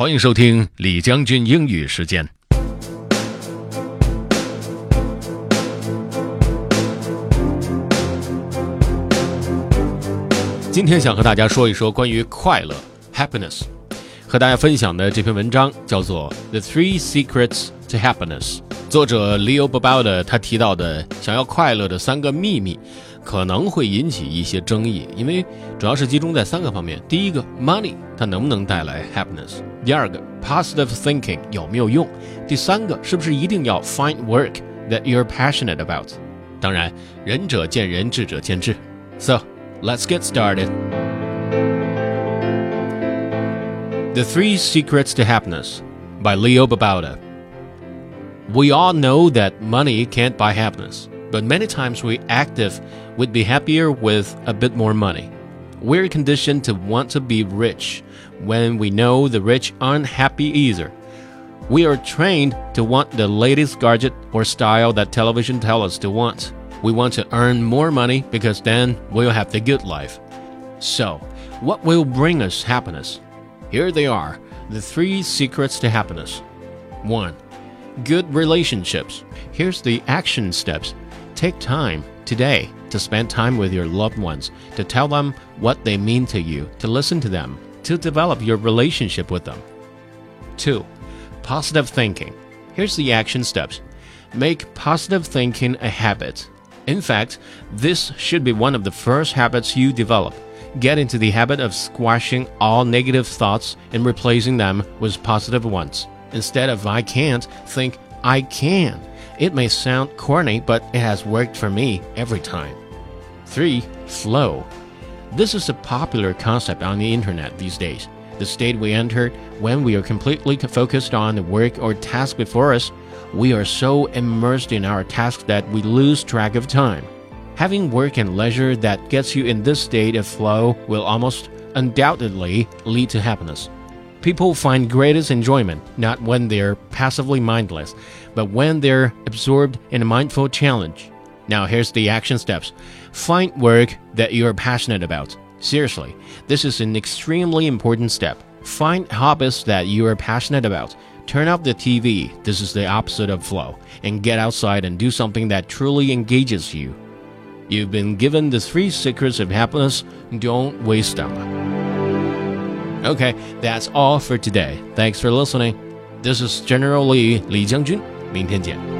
欢迎收听李将军英语时间。今天想和大家说一说关于快乐 （happiness）。和大家分享的这篇文章叫做《The Three Secrets to Happiness》。作者 Leo Babauta 他提到的想要快乐的三个秘密，可能会引起一些争议，因为主要是集中在三个方面。第一个，money 它能不能带来 happiness？第二个，positive thinking 有没有用？第三个，是不是一定要 find work that you're passionate about？当然，仁者见仁，智者见智。So let's get started. The Three Secrets to Happiness by Leo Babauta. We all know that money can't buy happiness, but many times we act if we'd be happier with a bit more money. We're conditioned to want to be rich when we know the rich aren't happy either. We are trained to want the latest gadget or style that television tells us to want. We want to earn more money because then we'll have the good life. So, what will bring us happiness? Here they are the three secrets to happiness. 1. Good relationships. Here's the action steps. Take time today to spend time with your loved ones, to tell them what they mean to you, to listen to them, to develop your relationship with them. 2. Positive thinking. Here's the action steps. Make positive thinking a habit. In fact, this should be one of the first habits you develop. Get into the habit of squashing all negative thoughts and replacing them with positive ones. Instead of I can't, think I can. It may sound corny, but it has worked for me every time. 3. Flow. This is a popular concept on the internet these days. The state we enter when we are completely focused on the work or task before us, we are so immersed in our task that we lose track of time. Having work and leisure that gets you in this state of flow will almost undoubtedly lead to happiness. People find greatest enjoyment not when they're passively mindless, but when they're absorbed in a mindful challenge. Now, here's the action steps find work that you're passionate about. Seriously, this is an extremely important step. Find hobbies that you are passionate about. Turn off the TV, this is the opposite of flow, and get outside and do something that truly engages you. You've been given the three secrets of happiness, don't waste them. Okay, that's all for today. Thanks for listening. This is General Lee, Li Jiangjun. 明天见。